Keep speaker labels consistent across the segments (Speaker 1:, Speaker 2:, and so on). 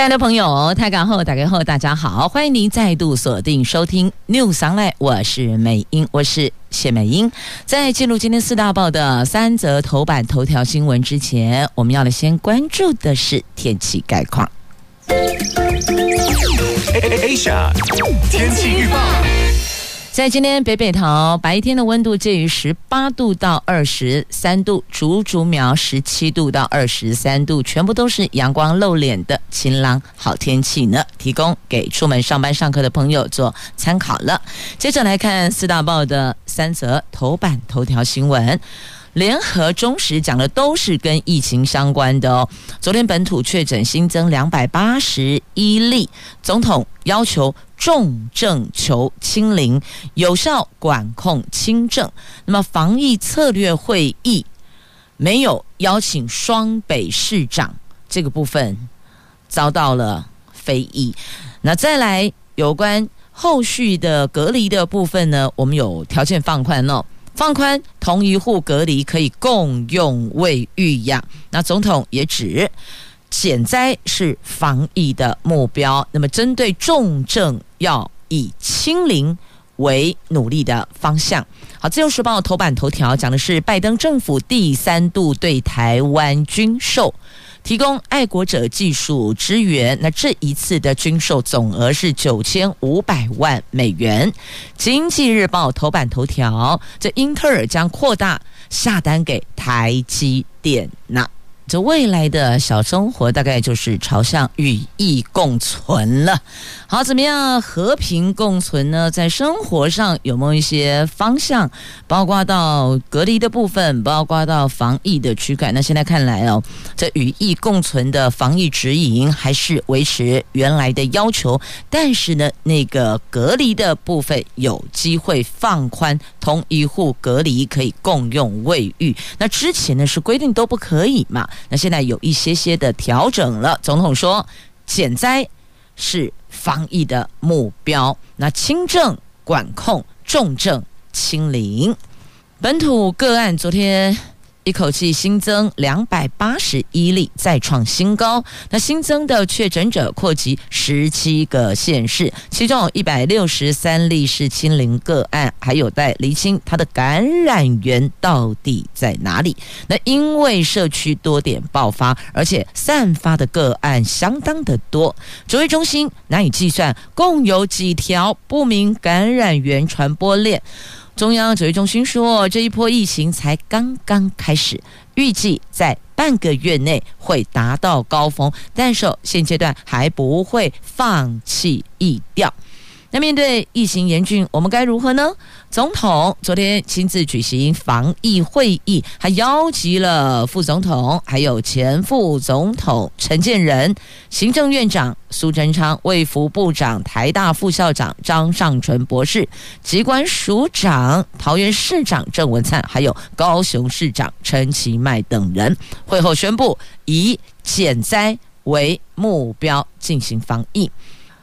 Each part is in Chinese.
Speaker 1: 亲爱的朋友，太港后打开后，大家好，欢迎您再度锁定收听 News Online，我是美英，我是谢美英。在进入今天四大报的三则头版头条新闻之前，我们要来先关注的是天气概况。
Speaker 2: Asia 天气预报。
Speaker 1: 在今天北北桃白天的温度介于十八度到二十三度，竹竹苗十七度到二十三度，全部都是阳光露脸的晴朗好天气呢，提供给出门上班上课的朋友做参考了。接着来看四大报的三则头版头条新闻。联合中时讲的都是跟疫情相关的哦。昨天本土确诊新增两百八十一例，总统要求重症求清零，有效管控轻症。那么防疫策略会议没有邀请双北市长，这个部分遭到了非议。那再来有关后续的隔离的部分呢，我们有条件放宽了。放宽同一户隔离可以共用卫浴呀。那总统也指减灾是防疫的目标。那么针对重症要以清零为努力的方向。好，自由时报头版头条讲的是拜登政府第三度对台湾军售。提供爱国者技术支援，那这一次的军售总额是九千五百万美元。经济日报头版头条，这英特尔将扩大下单给台积电呐。这未来的小生活大概就是朝向与疫共存了。好，怎么样和平共存呢？在生活上有没有一些方向？包括到隔离的部分，包括到防疫的区块。那现在看来哦，这与疫共存的防疫指引还是维持原来的要求，但是呢，那个隔离的部分有机会放宽，同一户隔离可以共用卫浴。那之前呢是规定都不可以嘛？那现在有一些些的调整了。总统说，减灾是防疫的目标。那轻症管控，重症清零。本土个案昨天。一口气新增两百八十一例，再创新高。那新增的确诊者扩及十七个县市，其中有一百六十三例是清零个案，还有待厘清它的感染源到底在哪里。那因为社区多点爆发，而且散发的个案相当的多，指挥中心难以计算共有几条不明感染源传播链。中央指挥中心说，这一波疫情才刚刚开始，预计在半个月内会达到高峰，但是现阶段还不会放弃疫调。那面对疫情严峻，我们该如何呢？总统昨天亲自举行防疫会议，还邀集了副总统，还有前副总统陈建仁、行政院长苏贞昌、卫福部长、台大副校长张尚淳博士、机关署长桃园市长郑文灿，还有高雄市长陈其迈等人。会后宣布，以减灾为目标进行防疫。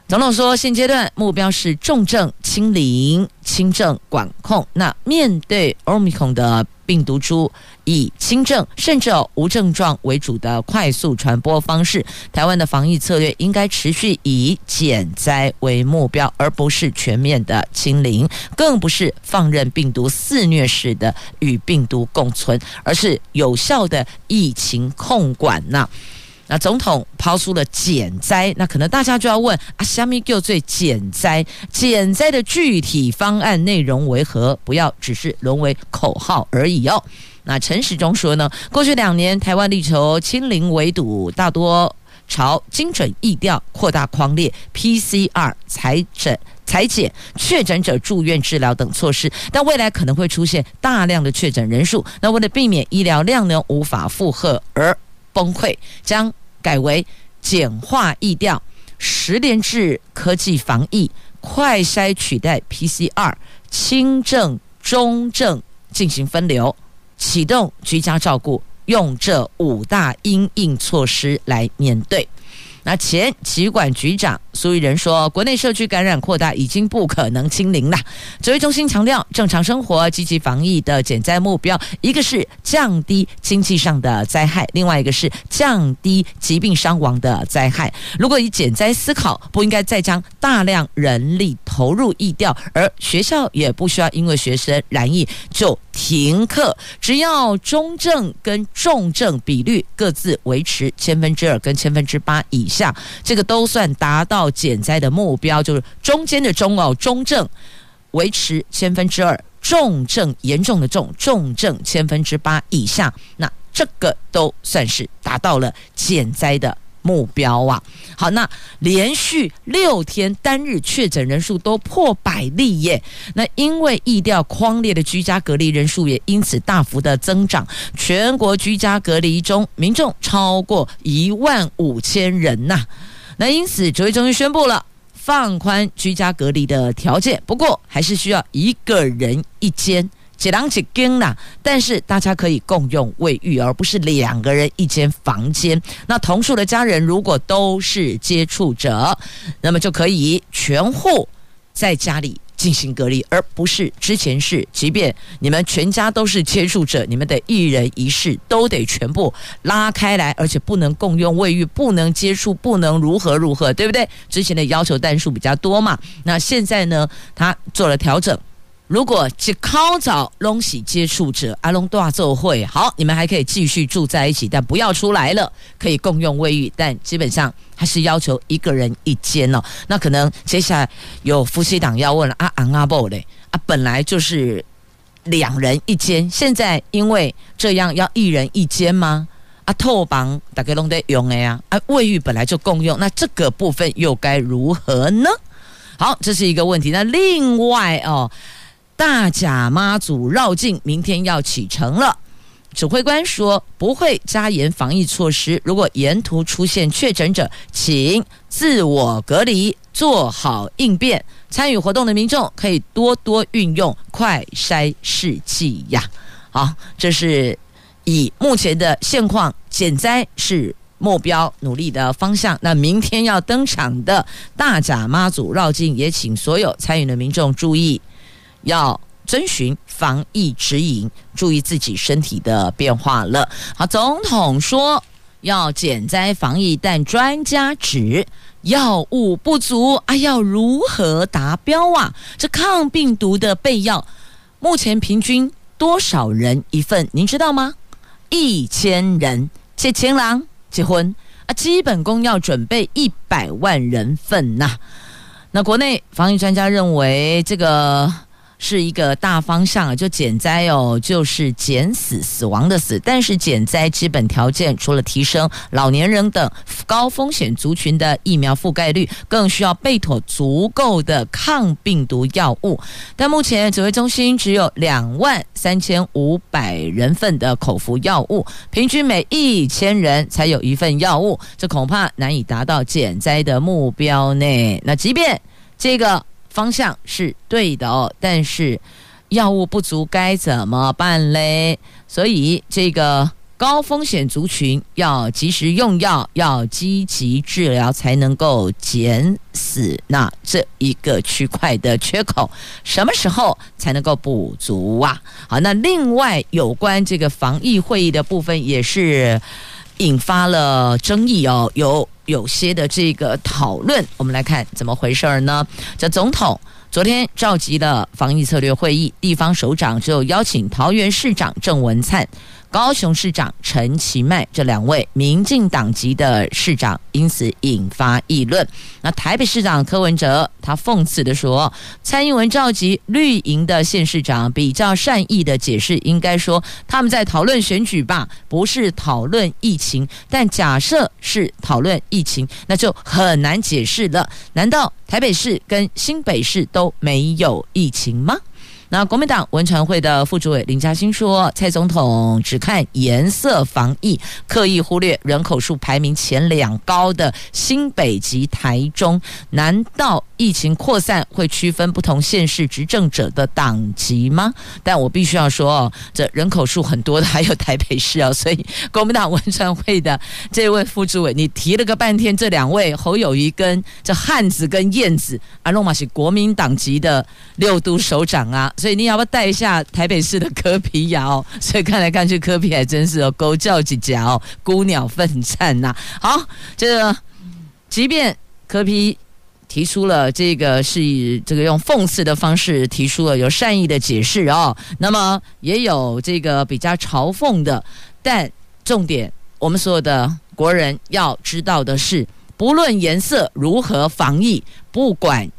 Speaker 1: 总统说，现阶段目标是重症清零、轻症管控。那面对 Omicron 的病毒株，以轻症甚至无症状为主的快速传播方式，台湾的防疫策略应该持续以减灾为目标，而不是全面的清零，更不是放任病毒肆虐式的与病毒共存，而是有效的疫情控管呐。那总统抛出了减灾，那可能大家就要问啊，虾米叫最减灾？减灾的具体方案内容为何？不要只是沦为口号而已哦。那陈时中说呢，过去两年台湾力求清零围堵，大多朝精准疫调、扩大框列、PCR 采诊、采检、确诊者住院治疗等措施，但未来可能会出现大量的确诊人数，那为了避免医疗量能无法负荷而崩溃，将改为简化易调、十连制科技防疫、快筛取代 PCR、轻症、中症进行分流，启动居家照顾、用这五大因应措施来面对。那前疾管局长苏益仁说，国内社区感染扩大已经不可能清零了。指挥中心强调，正常生活、积极防疫的减灾目标，一个是降低经济上的灾害，另外一个是降低疾病伤亡的灾害。如果以减灾思考，不应该再将大量人力投入疫调，而学校也不需要因为学生染疫就停课，只要中症跟重症比率各自维持千分之二跟千分之八以。下这个都算达到减灾的目标，就是中间的中哦，中症维持千分之二，重症严重的重重症千分之八以下，那这个都算是达到了减灾的目标啊。好，那连续六天单日确诊人数都破百例耶，那因为疫调框列的居家隔离人数也因此大幅的增长，全国居家隔离中民众超过一万五千人呐、那因此指挥中心宣布了放宽居家隔离的条件，不过还是需要一个人一间。几郎几更啦，但是大家可以共用卫浴，而不是两个人一间房间。那同住的家人如果都是接触者，那么就可以全户在家里进行隔离，而不是之前是，即便你们全家都是接触者，你们的一人一室都得全部拉开来，而且不能共用卫浴，不能接触，不能如何如何，对不对？之前的要求单数比较多嘛，那现在呢，他做了调整。如果只靠找东西接触者，阿龙大奏会好，你们还可以继续住在一起，但不要出来了，可以共用卫浴，但基本上还是要求一个人一间哦。那可能接下来有夫妻档要问了啊，昂阿布嘞啊，本来就是两人一间，现在因为这样要一人一间吗？啊，透房大概拢得用的呀，啊，卫浴本来就共用，那这个部分又该如何呢？好，这是一个问题。那另外哦。大甲妈祖绕境明天要启程了，指挥官说不会加严防疫措施，如果沿途出现确诊者，请自我隔离，做好应变。参与活动的民众可以多多运用快筛试剂呀。好，这是以目前的现况，减灾是目标努力的方向。那明天要登场的大甲妈祖绕境，也请所有参与的民众注意。要遵循防疫指引，注意自己身体的变化了。好，总统说要减灾防疫，但专家指药物不足啊，要如何达标啊？这抗病毒的备药，目前平均多少人一份？您知道吗？一千人，这千郎结婚啊，基本功要准备一百万人份呐、那国内防疫专家认为这个。是一个大方向，就减灾哦，就是减死死亡的死。但是减灾基本条件除了提升老年人等高风险族群的疫苗覆盖率，更需要备妥足够的抗病毒药物。但目前指挥中心只有两万三千五百人份的口服药物，平均每一千人才有一份药物，这恐怕难以达到减灾的目标呢。那即便这个。方向是对的哦，但是药物不足该怎么办嘞？所以这个高风险族群要及时用药，要积极治疗，才能够减死那这一个区块的缺口。什么时候才能够补足啊？好，那另外有关这个防疫会议的部分也是引发了争议哦，有。有些的这个讨论，我们来看怎么回事儿呢？这总统昨天召集的防疫策略会议，地方首长就邀请桃园市长郑文灿。高雄市长陈其迈这两位民进党籍的市长，因此引发议论。那台北市长柯文哲他讽刺地说：“蔡英文召集绿营的县市长，比较善意的解释，应该说他们在讨论选举吧，不是讨论疫情。但假设是讨论疫情，那就很难解释了。难道台北市跟新北市都没有疫情吗？”那国民党文传会的副主委林嘉欣说，蔡总统只看颜色防疫，刻意忽略人口数排名前两高的新北及台中。难道疫情扩散会区分不同县市执政者的党籍吗？但我必须要说哦，这人口数很多的还有台北市哦，所以国民党文传会的这位副主委，你提了个半天，这两位侯友宜跟这汉子跟燕子，阿龙马是国民党籍的六都首长啊。所以你要不要带一下台北市的柯皮呀？哦，所以看来看去，柯皮还真是哦，狗叫几家哦，孤鸟奋战呐。好，这个即便柯皮提出了这个是以这个用讽刺的方式提出了有善意的解释哦，那么也有这个比较嘲讽的，但重点我们所有的国人要知道的是，不论颜色如何防疫，不管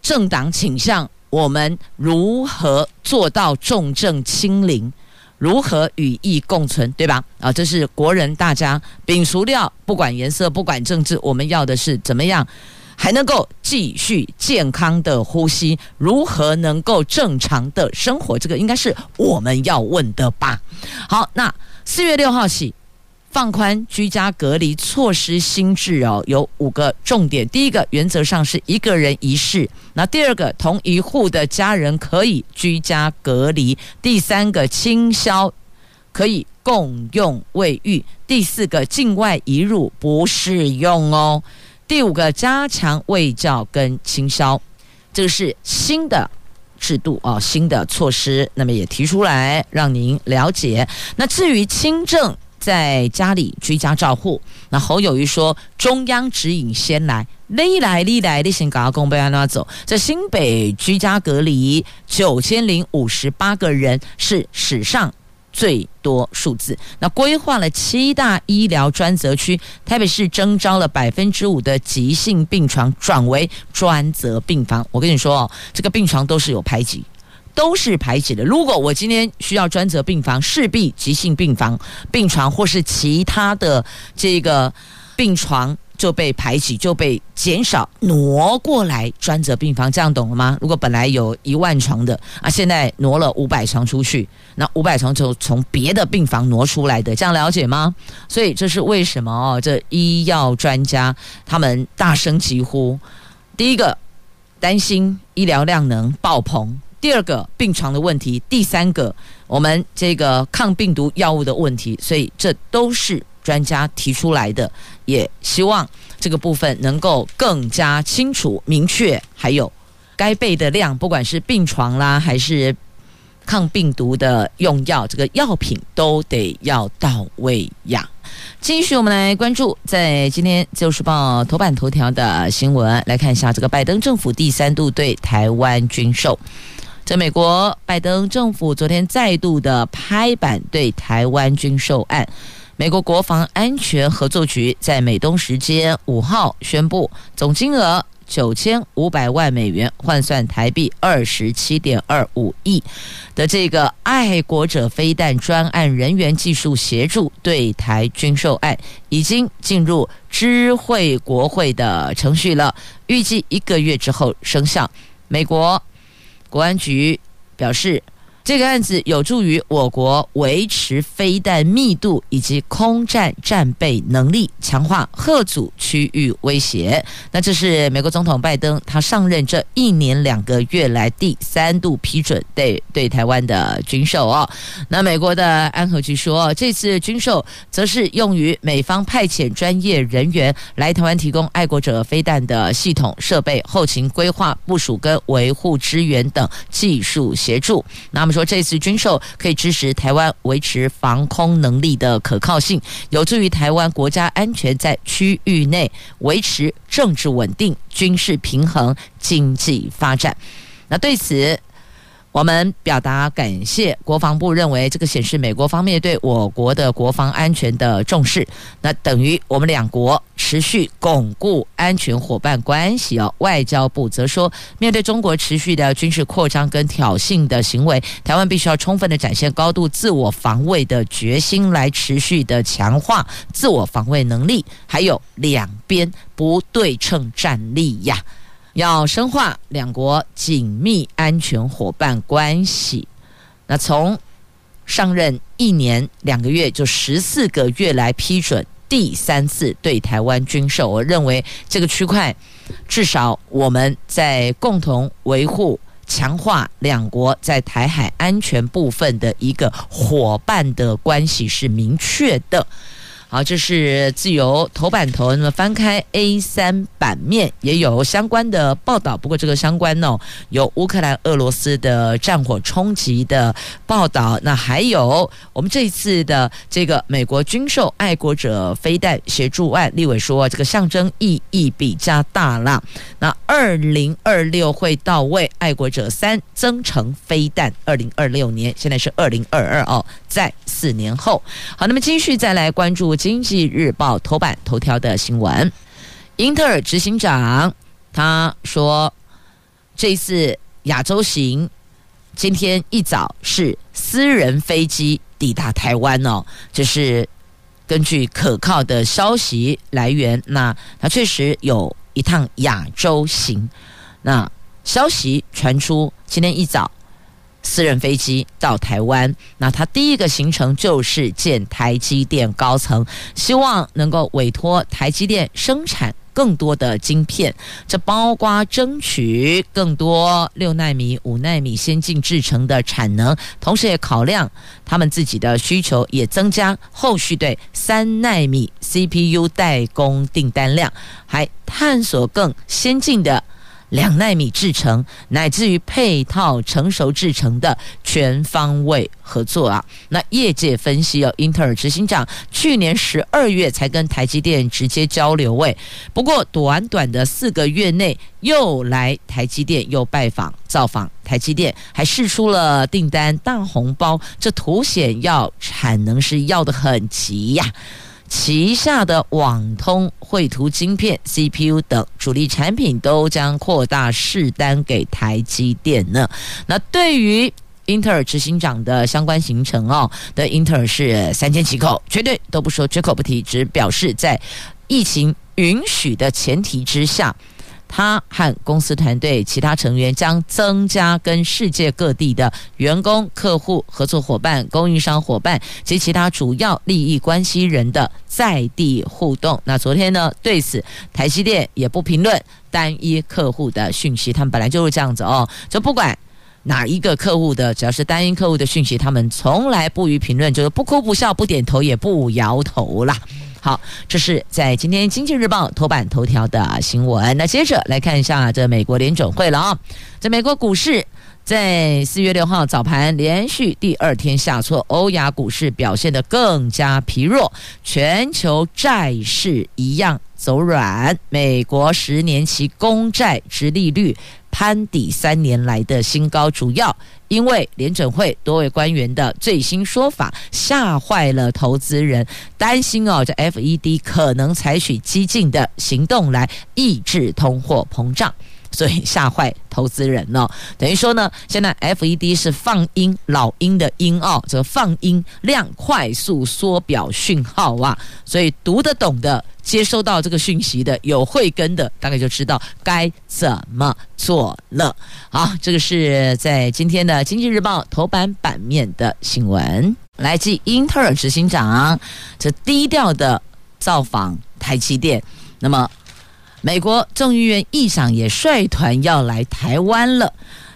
Speaker 1: 政党倾向。我们如何做到重症清零？如何与疫共存？对吧？啊，这是国人大家摒除掉，不管颜色，不管政治，我们要的是怎么样还能够继续健康的呼吸？如何能够正常的生活？这个应该是我们要问的吧？好，那四月六号起。放宽居家隔离措施新制哦，有五个重点。第一个，原则上是一个人一室；那第二个，同一户的家人可以居家隔离；第三个，清消可以共用卫浴；第四个，境外移入不适用哦；第五个，加强卫教跟清消，这个是新的制度哦，新的措施。那么也提出来让您了解。那至于轻症。在家里居家照护，那侯友谊说，中央指引先来，你来你来，你先赶快公布安怎走。在新北居家隔离九千零五十八个人是史上最多数字。那规划了七大医疗专责区，台北市征召了百分之五的急性病床转为专责病房。我跟你说哦，这个病床都是有排挤。都是排挤的。如果我今天需要专责病房，势必急性病房病床或是其他的这个病床就被排挤，就被减少挪过来专责病房，这样懂了吗？如果本来有一万床的啊，现在挪了五百床出去，那五百床就从别的病房挪出来的，这样了解吗？所以这是为什么哦？这医药专家他们大声疾呼：第一个担心医疗量能爆棚。第二个病床的问题，第三个我们这个抗病毒药物的问题，所以这都是专家提出来的，也希望这个部分能够更加清楚明确，还有该备的量，不管是病床啦，还是抗病毒的用药，这个药品都得要到位呀。继续，我们来关注在今天《就是报》头版头条的新闻，来看一下这个拜登政府第三度对台湾军售。在美国，拜登政府昨天再度的拍板对台湾军售案。美国国防安全合作局在美东时间五号宣布，总金额九千五百万美元，换算台币二十七点二五亿的这个爱国者飞弹专案人员技术协助对台军售案，已经进入知会国会的程序了，预计一个月之后生效。美国。国安局表示，这个案子有助于我国维持飞弹密度以及空战战备能力，强化核阻区域威胁。那这是美国总统拜登他上任这一年两个月来第三度批准对对台湾的军售哦。那美国的安和局说，这次军售则是用于美方派遣专业人员来台湾提供爱国者飞弹的系统设备、后勤规划、部署跟维护支援等技术协助。那么。说这次军售可以支持台湾维持防空能力的可靠性，有助于台湾国家安全在区域内维持政治稳定、军事平衡、经济发展。那对此，我们表达感谢。国防部认为，这个显示美国方面对我国的国防安全的重视，那等于我们两国持续巩固安全伙伴关系哦。外交部则说，面对中国持续的军事扩张跟挑衅的行为，台湾必须要充分的展现高度自我防卫的决心，来持续的强化自我防卫能力，还有两边不对称战力呀。要深化两国紧密安全伙伴关系。那从上任一年两个月就十四个月来批准第三次对台湾军售，我认为这个区块至少我们在共同维护、强化两国在台海安全部分的一个伙伴的关系是明确的。好，这是自由头版头。那么翻开 A 三版面也有相关的报道，不过这个相关呢、哦，有乌克兰、俄罗斯的战火冲击的报道。那还有我们这一次的这个美国军售爱国者飞弹协助案，立委说这个象征意义比较大啦。那二零二六会到位，爱国者三增程飞弹，二零二六年，现在是二零二二哦，在四年后。好，那么继续再来关注。经济日报头版头条的新闻，英特尔执行长他说，这次亚洲行今天一早是私人飞机抵达台湾哦，这是根据可靠的消息来源，那他确实有一趟亚洲行，那消息传出今天一早。私人飞机到台湾，那他第一个行程就是见台积电高层，希望能够委托台积电生产更多的晶片，这包括争取更多六纳米、五纳米先进制程的产能，同时也考量他们自己的需求，也增加后续对三纳米 CPU 代工订单量，还探索更先进的。两奈米制程，乃至于配套成熟制程的全方位合作啊！那业界分析哦，英特尔执行长去年十二月才跟台积电直接交流位，不过短短的四个月内又来台积电又拜访造访台积电，还试出了订单大红包，这凸显要产能是要得很急呀。旗下的网通、绘图晶片、CPU 等主力产品都将扩大试单给台积电呢。那对于英特尔执行长的相关行程哦，的英特尔是三缄其口，绝对都不说，绝口不提，只表示在疫情允许的前提之下。他和公司团队其他成员将增加跟世界各地的员工、客户、合作伙伴、供应商伙伴及其他主要利益关系人的在地互动。那昨天呢，对此台积电也不评论单一客户的讯息，他们本来就是这样子哦，就不管哪一个客户的，只要是单一客户的讯息，他们从来不予评论，就是不哭不笑不点头也不摇头啦。好，这是在今天《经济日报》头版头条的新闻。那接着来看一下这美国联准会了啊，在美国股市在四月六号早盘连续第二天下挫，欧亚股市表现得更加疲弱，全球债市一样走软，美国十年期公债殖利率攀抵三年来的新高，主要。因为联准会多位官员的最新说法吓坏了投资人，担心哦，这 FED 可能采取激进的行动来抑制通货膨胀。所以吓坏投资人了，等于说呢，现在 FED 是放鹰老鹰的鹰哦，这个放鹰量快速缩表讯号啊，所以读得懂的、接收到这个讯息的、有慧根的，大概就知道该怎么做了。好，这个是在今天的《经济日报》头版版面的新闻，来自英特尔执行长这低调的造访台积电，那么。美国众议院议长也率团要来台湾了，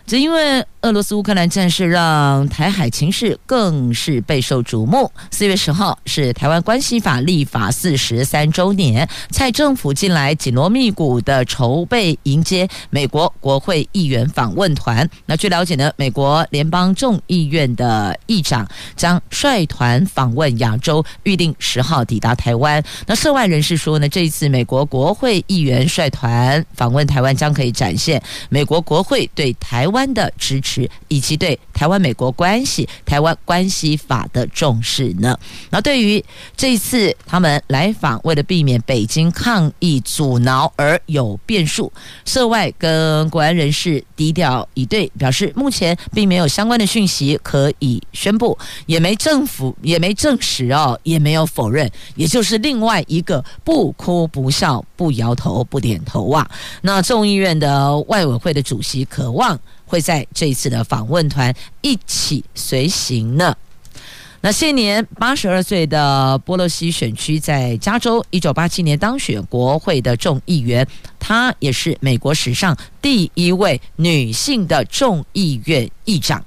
Speaker 1: 只因为。俄罗斯乌克兰战事让台海情势更是备受瞩目。四月十号是台湾关系法立法四十三周年，蔡政府近来紧锣密鼓的筹备迎接美国国会议员访问团。那据了解呢，美国联邦众议院的议长将率团访问亚洲，预定十号抵达台湾。那涉外人士说呢，这一次美国国会议员率团访问台湾，将可以展现美国国会对台湾的支持。以及对台湾美国关系、台湾关系法的重视呢。那对于这一次他们来访，为了避免北京抗议阻挠而有变数，涉外跟国安人士低调以对，表示目前并没有相关的讯息可以宣布，也没政府也没证实哦，也没有否认，也就是另外一个不哭不笑不摇头不点头啊。那众议院的外委会的主席渴望会在这一次的访问团一起随行呢。那现年八十二岁的波洛西选区在加州，一九八七年当选国会的众议员，她也是美国史上第一位女性的众议院议长。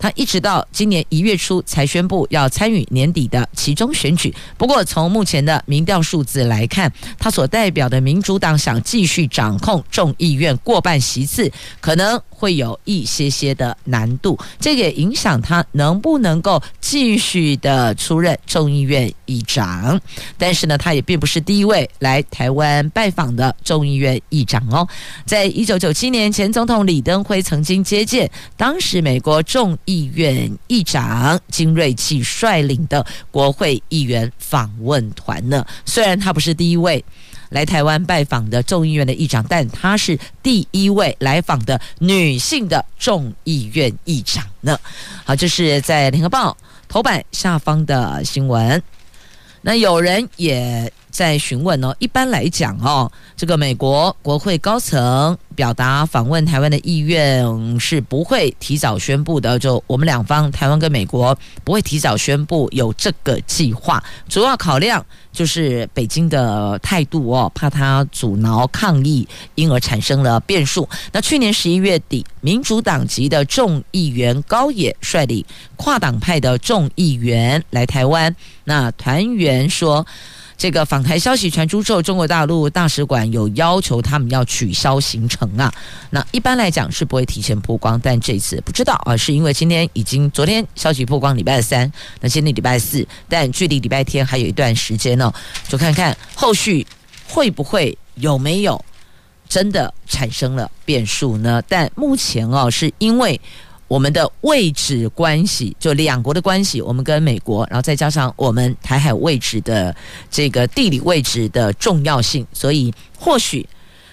Speaker 1: 他一直到今年一月初才宣布要参与年底的其中选举。不过，从目前的民调数字来看，他所代表的民主党想继续掌控众议院过半席次，可能会有一些些的难度。这也影响他能不能够继续的出任众议院议长。但是呢，他也并不是第一位来台湾拜访的众议院议长哦。在一九九七年，前总统李登辉曾经接见当时美国众议院议长金瑞气率领的国会议员访问团呢，虽然他不是第一位来台湾拜访的众议院的议长，但他是第一位来访的女性的众议院议长呢。好，这是在联合报头版下方的新闻。那有人也在询问哦，一般来讲哦，这个美国国会高层表达访问台湾的意愿是不会提早宣布的，就我们两方台湾跟美国不会提早宣布有这个计划，主要考量就是北京的态度哦，怕他阻挠抗议，因而产生了变数。那去年十一月底，民主党籍的众议员高野率领跨党派的众议员来台湾，那团员说。这个访台消息传出之后，中国大陆大使馆有要求他们要取消行程啊。那一般来讲是不会提前曝光，但这次不知道啊，是因为今天已经昨天消息曝光，礼拜三，那今天礼拜四，但距离礼拜天还有一段时间呢，就看看后续会不会有没有真的产生了变数呢？但目前哦，是因为。我们的位置关系，就两国的关系，我们跟美国，然后再加上我们台海位置的这个地理位置的重要性，所以或许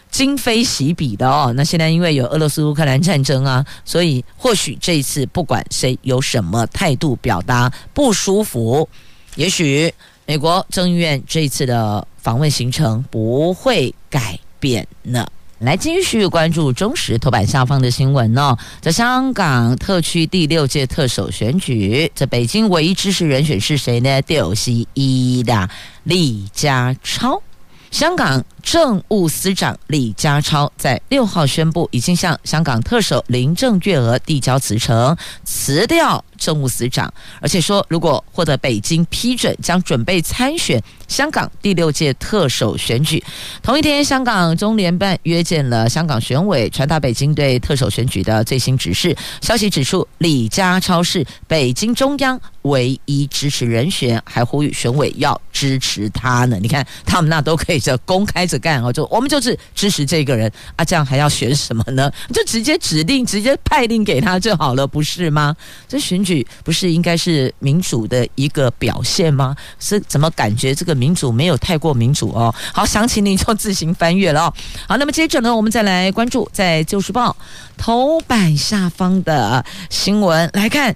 Speaker 1: 今非昔比的哦。那现在因为有俄罗斯乌克兰战争啊，所以或许这一次不管谁有什么态度表达不舒服，也许美国众议院这一次的访问行程不会改变呢。来继续关注中时头版下方的新闻哦，在香港特区第六届特首选举，在北京唯一支持人选是谁呢？就是一的李家超。香港政务司长李家超在六号宣布，已经向香港特首林郑月娥递交辞呈，辞掉政务司长，而且说如果获得北京批准，将准备参选香港第六届特首选举。同一天，香港中联办约见了香港选委，传达北京对特首选举的最新指示。消息指出，李家超是北京中央唯一支持人选，还呼吁选委要支持他呢。你看，他们那都可以这公开干哦，就我们就是支持这个人啊，这样还要选什么呢？就直接指定、直接派令给他就好了，不是吗？这选举不是应该是民主的一个表现吗？是怎么感觉这个？民主没有太过民主哦，好，详情你就自行翻阅了哦。好，那么接着呢，我们再来关注在《旧时报》头版下方的新闻来看，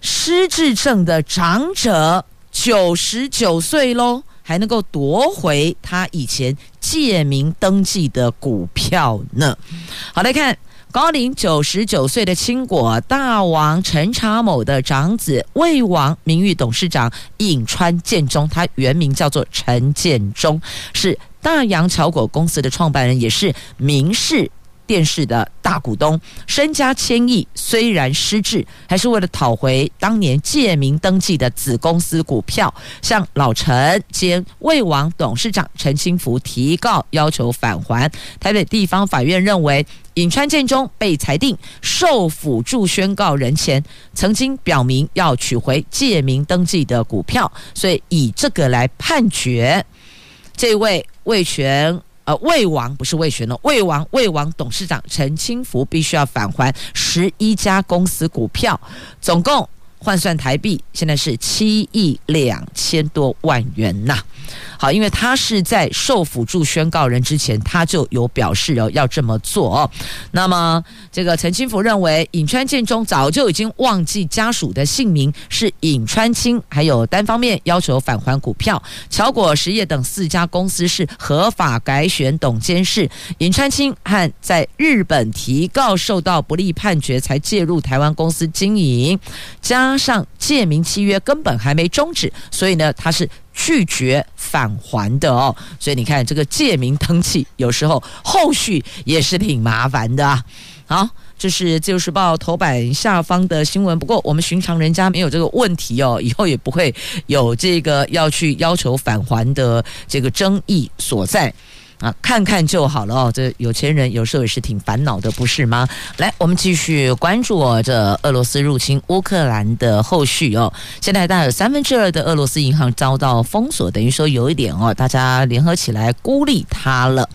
Speaker 1: 失智症的长者九十九岁喽，还能够夺回他以前借名登记的股票呢。好，来看。高龄九十九岁的清果大王陈查某的长子魏王名誉董事长颍川建中，他原名叫做陈建中，是大洋巧果公司的创办人，也是民视电视的大股东，身家千亿，虽然失智，还是为了讨回当年借名登记的子公司股票，向老陈兼魏王董事长陈清福提告，要求返还。台北地方法院认为，颍川建中被裁定受辅助宣告人前，曾经表明要取回借名登记的股票，所以以这个来判决这位魏全。呃魏王不是魏玄龙，魏王魏王董事长陈清福必须要返还十一家公司股票，总共换算台币现在是七亿两千多万元呐。好，因为他是在受辅助宣告人之前，他就有表示哦要这么做哦。那么这个陈清福认为，尹川建中早就已经忘记家属的姓名，是尹川清，还有单方面要求返还股票。乔果实业等四家公司是合法改选董监事，尹川清和在日本提告受到不利判决才介入台湾公司经营，加上借名契约根本还没终止，所以呢他是。拒绝返还的哦，所以你看这个借名登记，有时候后续也是挺麻烦的啊。好，这是《自由时报》头版下方的新闻。不过我们寻常人家没有这个问题哦，以后也不会有这个要去要求返还的这个争议所在。啊，看看就好了哦。这有钱人有时候也是挺烦恼的，不是吗？来，我们继续关注哦，这俄罗斯入侵乌克兰的后续哦。现在大概有三分之二的俄罗斯银行遭到封锁，等于说有一点哦，大家联合起来孤立它了。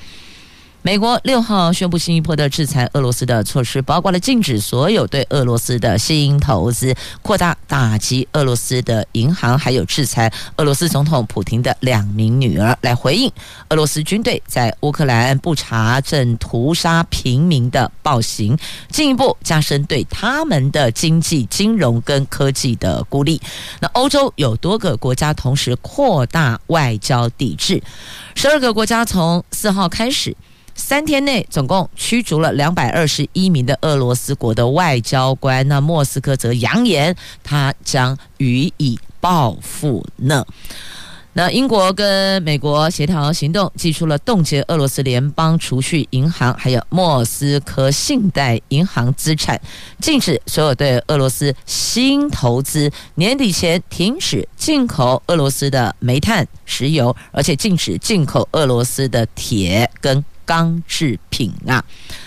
Speaker 1: 美国六号宣布新一波的制裁俄罗斯的措施，包括了禁止所有对俄罗斯的新投资、扩大打击俄罗斯的银行，还有制裁俄罗斯总统普京的两名女儿，来回应俄罗斯军队在乌克兰布查镇屠杀平民的暴行，进一步加深对他们的经济、金融跟科技的孤立。那欧洲有多个国家同时扩大外交抵制，十二个国家从四号开始。三天内，总共驱逐了两百二十一名的俄罗斯国的外交官。那莫斯科则扬言，他将予以报复呢。那英国跟美国协调行动，寄出了冻结俄罗斯联邦储蓄银行还有莫斯科信贷银行资产，禁止所有对俄罗斯新投资，年底前停止进口俄罗斯的煤炭、石油，而且禁止进口俄罗斯的铁跟。钢制品啊，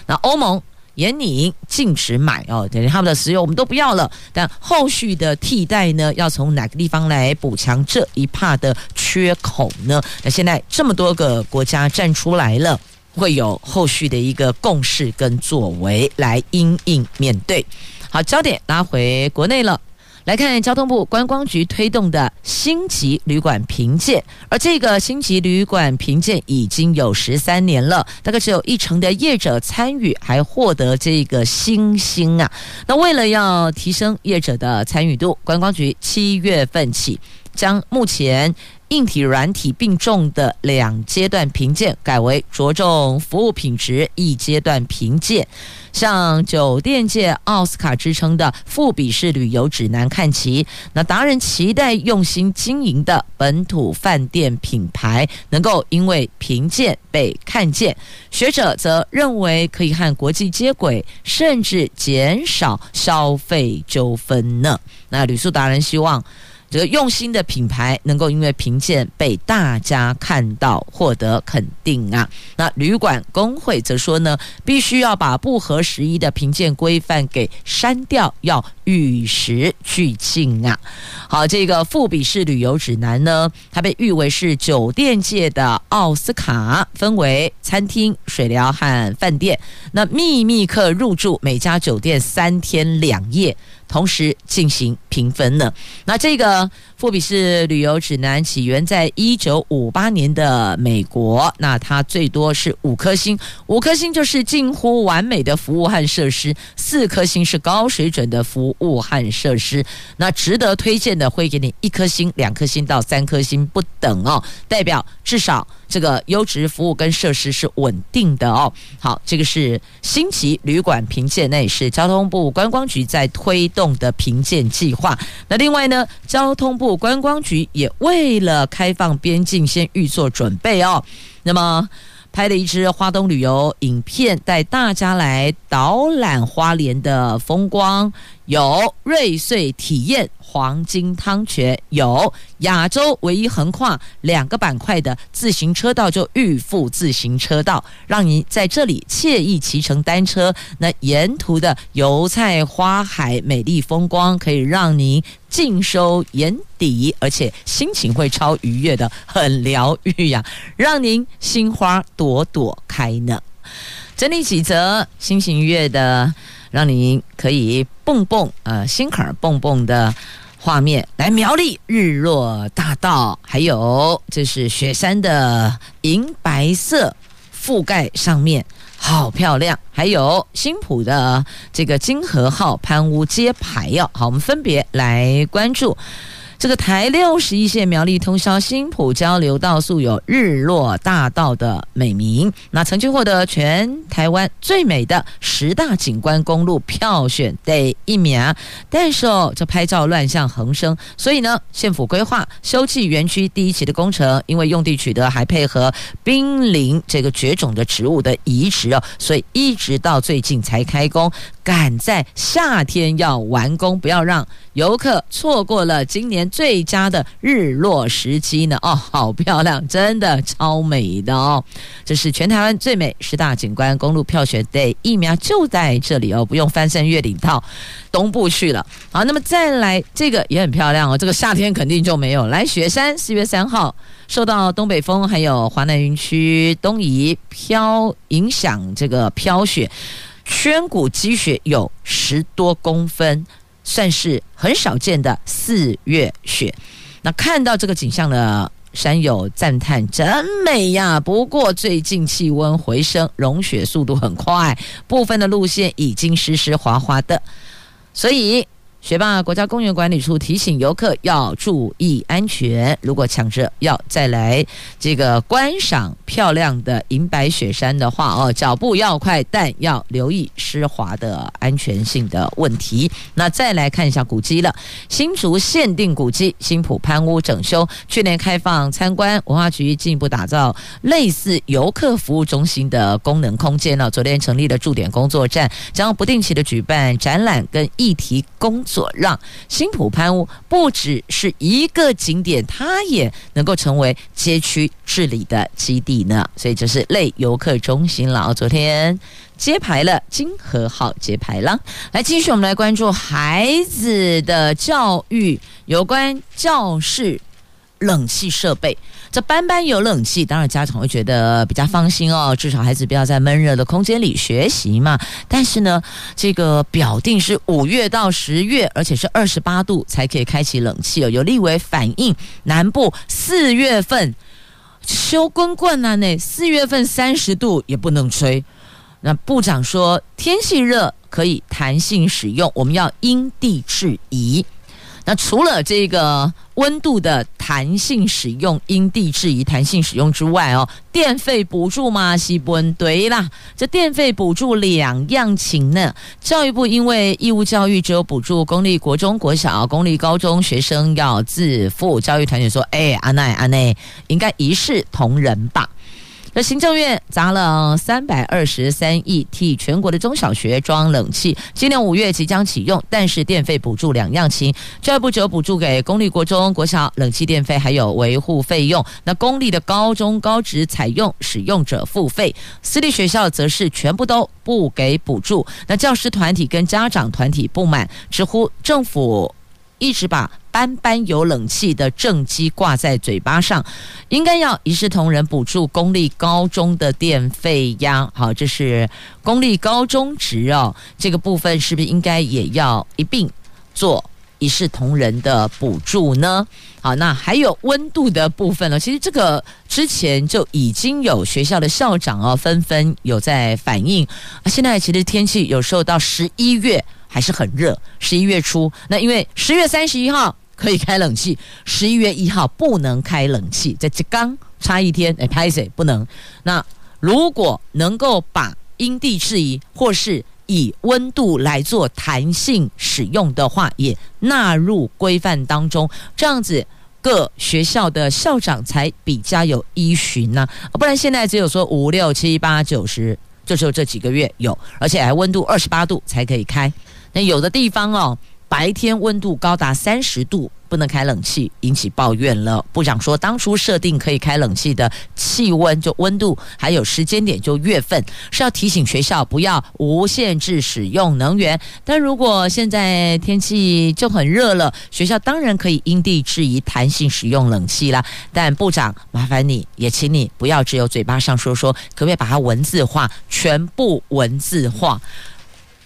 Speaker 1: 那欧盟严令禁止买哦，等于他们的石油我们都不要了。但后续的替代呢，要从哪个地方来补强这一帕的缺口呢？那现在这么多个国家站出来了，会有后续的一个共识跟作为来因应面对。好，焦点拉回国内了。来看交通部观光局推动的星级旅馆评鉴，而这个星级旅馆评鉴已经有十三年了，大概只有一成的业者参与，还获得这个星星啊。那为了要提升业者的参与度，观光局七月份起将目前。硬体、软体并重的两阶段评鉴改为着重服务品质一阶段评鉴。向酒店界奥斯卡之称的富比士旅游指南看齐，那达人期待用心经营的本土饭店品牌能够因为评鉴被看见。学者则认为可以和国际接轨，甚至减少消费纠纷呢。那旅宿达人希望。这个用心的品牌能够因为评鉴被大家看到，获得肯定啊。那旅馆工会则说呢，必须要把不合时宜的评鉴规范给删掉，要与时俱进啊。好，这个富比士旅游指南呢，它被誉为是酒店界的奥斯卡，分为餐厅、水疗和饭店。那秘密客入住每家酒店三天两夜。同时进行评分呢。那这个富比士旅游指南起源在一九五八年的美国，那它最多是五颗星，五颗星就是近乎完美的服务和设施，四颗星是高水准的服务和设施。那值得推荐的会给你一颗星、两颗星到三颗星不等哦，代表至少。这个优质服务跟设施是稳定的哦。好，这个是星级旅馆评鉴，那也是交通部观光局在推动的评鉴计划。那另外呢，交通部观光局也为了开放边境，先预做准备哦。那么。拍了一支花东旅游影片，带大家来导览花莲的风光，有瑞穗体验黄金汤泉，有亚洲唯一横跨两个板块的自行车道，就玉富自行车道，让您在这里惬意骑乘单车。那沿途的油菜花海、美丽风光，可以让您尽收眼底，而且心情会超愉悦的，很疗愈呀，让您心花朵朵开呢。整理几则心情愉悦的。让你可以蹦蹦呃心坎儿蹦蹦的画面，来苗栗日落大道，还有这是雪山的银白色覆盖上面，好漂亮。还有新浦的这个金河号潘屋街牌哟，好，我们分别来关注。这个台六十一线苗栗通霄新埔交流道素有“日落大道”的美名，那曾经获得全台湾最美的十大景观公路票选第一名。但是哦，这拍照乱象横生，所以呢，县府规划休憩园区第一期的工程，因为用地取得还配合濒临这个绝种的植物的移植哦，所以一直到最近才开工。赶在夏天要完工，不要让游客错过了今年最佳的日落时机呢！哦，好漂亮，真的超美的哦！这是全台湾最美十大景观公路票选第一名，就在这里哦，不用翻山越岭到东部去了。好，那么再来这个也很漂亮哦，这个夏天肯定就没有。来雪山四月三号受到东北风还有华南云区东移飘影响，这个飘雪。圈谷积雪有十多公分，算是很少见的四月雪。那看到这个景象呢山友赞叹：“真美呀！”不过最近气温回升，融雪速度很快，部分的路线已经湿湿滑滑的，所以。学霸国家公园管理处提醒游客要注意安全。如果抢着要再来这个观赏漂亮的银白雪山的话，哦，脚步要快，但要留意湿滑的安全性的问题。那再来看一下古迹了，新竹限定古迹新埔潘屋整修，去年开放参观，文化局进一步打造类似游客服务中心的功能空间呢。昨天成立了驻点工作站，将不定期的举办展览跟议题工。所让新埔潘屋不只是一个景点，它也能够成为街区治理的基地呢。所以就是类游客中心了。昨天揭牌了金河号揭牌了，来继续我们来关注孩子的教育，有关教室冷气设备。这班班有冷气，当然家长会觉得比较放心哦，至少孩子不要在闷热的空间里学习嘛。但是呢，这个表定是五月到十月，而且是二十八度才可以开启冷气哦。有立委反映南部四月份修滚滚啊，那四月份三十度也不能吹。那部长说天气热可以弹性使用，我们要因地制宜。那除了这个温度的弹性使用，因地制宜弹性使用之外哦，电费补助嘛，西本对啦，这电费补助两样情呢。教育部因为义务教育只有补助公立国中、国小、公立高中学生要自付，教育团体说，哎，阿奈阿奈，应该一视同仁吧。那行政院砸了三百二十三亿替全国的中小学装冷气，今年五月即将启用，但是电费补助两样情，教育部只有补助给公立国中、国小冷气电费还有维护费用，那公立的高中高职采用使用者付费，私立学校则是全部都不给补助。那教师团体跟家长团体不满，直呼政府。一直把班班有冷气的正机挂在嘴巴上，应该要一视同仁补助公立高中的电费呀。好，这是公立高中职哦，这个部分是不是应该也要一并做一视同仁的补助呢？好，那还有温度的部分呢？其实这个之前就已经有学校的校长哦，纷纷有在反映。现在其实天气有时候到十一月。还是很热，十一月初，那因为十月三十一号可以开冷气，十一月一号不能开冷气，在这刚差一天，哎，拍谁不能。那如果能够把因地制宜，或是以温度来做弹性使用的话，也纳入规范当中，这样子各学校的校长才比较有依循呢、不然现在只有说五六七八九十，就只有这几个月有，而且还温度二十八度才可以开。那有的地方哦，白天温度高达三十度。不能开冷气，引起抱怨了。部长说，当初设定可以开冷气的气温就温度，还有时间点就月份，是要提醒学校不要无限制使用能源。但如果现在天气就很热了，学校当然可以因地制宜弹性使用冷气啦。但部长，麻烦你也请你不要只有嘴巴上说说，可不可以把它文字化，全部文字化？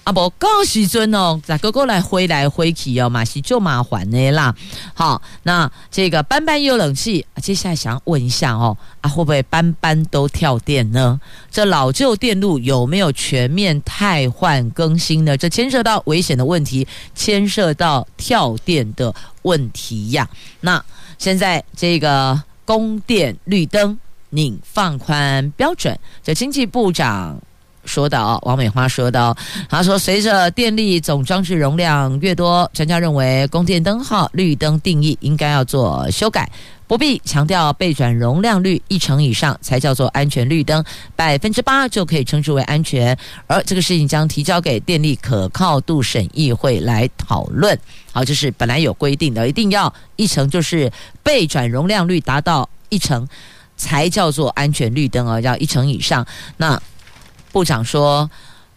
Speaker 1: 啊不，高时尊哦，再哥哥来回来回去哦，马是就麻烦的啦。好，那这个班班有冷气，接下来想问一下哦，啊会不会班班都跳电呢？这老旧电路有没有全面汰换更新呢？这牵涉到危险的问题，牵涉到跳电的问题呀。那现在这个供电绿灯，您放宽标准，这经济部长。说到王美花说到，他说随着电力总装置容量越多，专家认为供电灯号绿灯定义应该要做修改，不必强调备转容量率一成以上才叫做安全绿灯，百分之八就可以称之为安全。而这个事情将提交给电力可靠度审议会来讨论。好，就是本来有规定的，一定要一成，就是备转容量率达到一成才叫做安全绿灯哦，要一成以上那。部长说，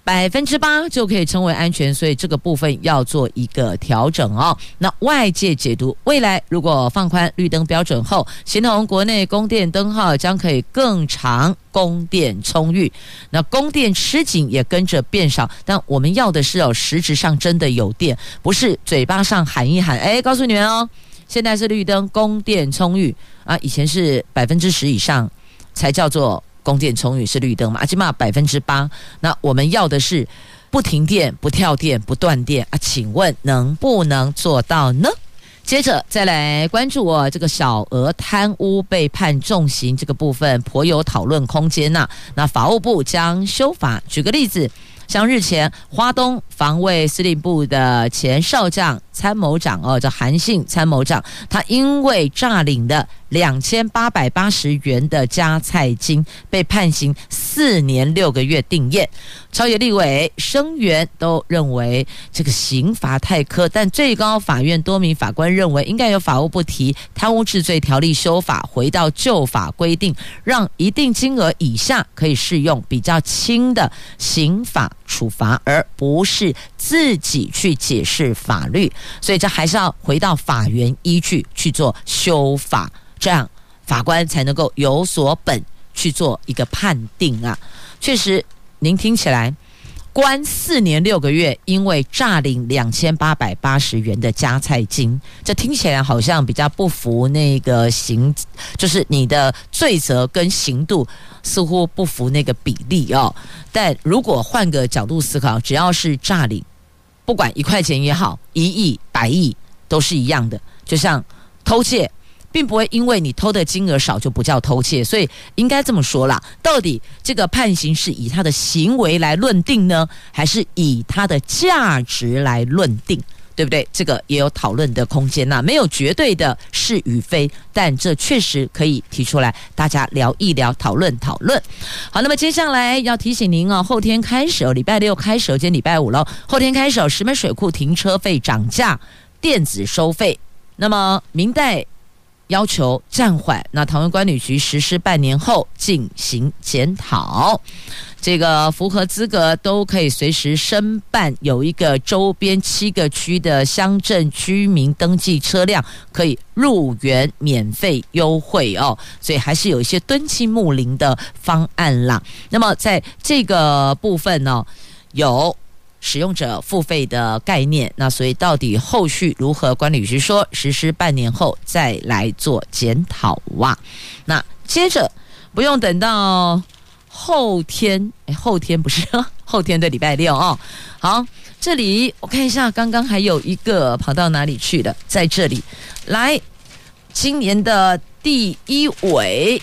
Speaker 1: 百分之八就可以称为安全，所以这个部分要做一个调整哦。那外界解读，未来如果放宽绿灯标准后，形同国内供电灯号将可以更长，供电充裕，那供电吃紧也跟着变少。但我们要的是哦，实质上真的有电，不是嘴巴上喊一喊。哎，告诉你们哦，现在是绿灯，供电充裕啊，以前是百分之十以上才叫做。供电充裕是绿灯嘛？起码百分之八。那我们要的是不停电、不跳电、不断电啊？请问能不能做到呢？接着再来关注我这个小额贪污被判重刑这个部分，颇有讨论空间呐。那法务部将修法，举个例子。像日前，花东防卫司令部的前少将参谋长哦，叫韩信参谋长，他因为诈领的两千八百八十元的加菜金，被判刑四年六个月定谳。超越立委声援都认为这个刑罚太苛，但最高法院多名法官认为，应该由法务部提贪污治罪条例修法，回到旧法规定，让一定金额以下可以适用比较轻的刑法处罚，而不是自己去解释法律。所以这还是要回到法源依据去做修法，这样法官才能够有所本去做一个判定啊。确实。您听起来，关四年六个月，因为诈领两千八百八十元的加菜金，这听起来好像比较不符那个刑，就是你的罪责跟刑度似乎不符那个比例哦。但如果换个角度思考，只要是诈领，不管一块钱也好，一亿、百亿都是一样的，就像偷窃。并不会因为你偷的金额少就不叫偷窃，所以应该这么说啦。到底这个判刑是以他的行为来论定呢，还是以他的价值来论定？对不对？这个也有讨论的空间呐，没有绝对的是与非，但这确实可以提出来，大家聊一聊，讨论讨论。好，那么接下来要提醒您哦，后天开始，礼拜六开始，今天礼拜五了，后天开始，石门水库停车费涨价，电子收费。那么明代。要求暂缓，那桃园观旅局实施半年后进行检讨，这个符合资格都可以随时申办，有一个周边七个区的乡镇居民登记车辆可以入园免费优惠哦，所以还是有一些敦亲睦邻的方案啦。那么在这个部分呢，有。使用者付费的概念，那所以到底后续如何？观旅局说实施半年后再来做检讨哇。那接着不用等到后天，哎，后天不是后天的礼拜六哦。好，这里我看一下，刚刚还有一个跑到哪里去了？在这里来，今年的第一尾，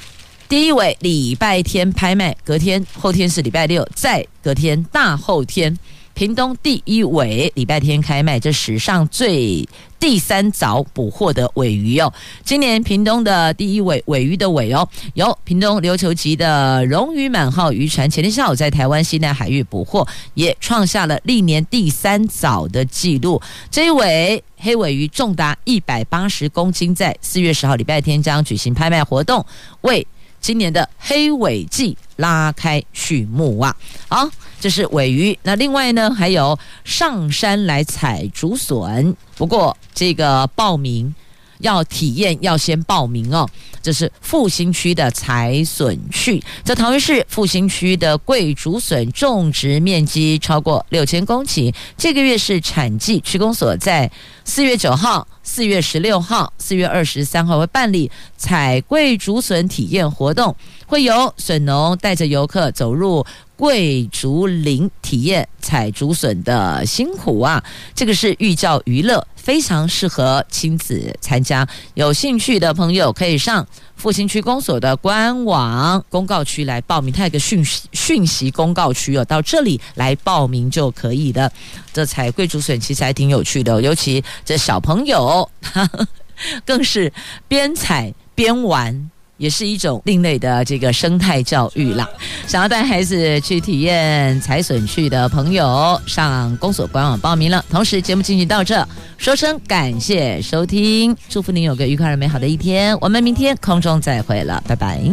Speaker 1: 第一尾礼拜天拍卖，隔天后天是礼拜六，再隔天大后天。屏东第一尾，礼拜天开卖，这史上最第三早捕获的尾鱼哦。今年屏东的第一尾尾鱼的尾哦，由屏东琉球级的荣誉满号渔船前天下午在台湾西南海域捕获，也创下了历年第三早的纪录。这一尾黑尾鱼重达一百八十公斤，在四月十号礼拜天将举行拍卖活动，为今年的黑尾季拉开序幕啊！好，这是尾鱼。那另外呢，还有上山来采竹笋。不过这个报名要体验，要先报名哦。这是复兴区的采笋区，在桃园市复兴区的桂竹笋种植面积超过六千公顷。这个月是产季，区公所在四月九号、四月十六号、四月二十三号会办理采桂竹笋体验活动，会由笋农带着游客走入桂竹林，体验采竹笋的辛苦啊！这个是寓教于乐。非常适合亲子参加，有兴趣的朋友可以上复兴区公所的官网公告区来报名。它有个讯息讯息公告区哦，到这里来报名就可以的。这采桂竹笋其实还挺有趣的，尤其这小朋友，呵 呵更是边采边玩。也是一种另类的这个生态教育啦。想要带孩子去体验采笋去的朋友，上公所官网报名了。同时，节目进行到这，说声感谢收听，祝福您有个愉快而美好的一天。我们明天空中再会了，拜拜。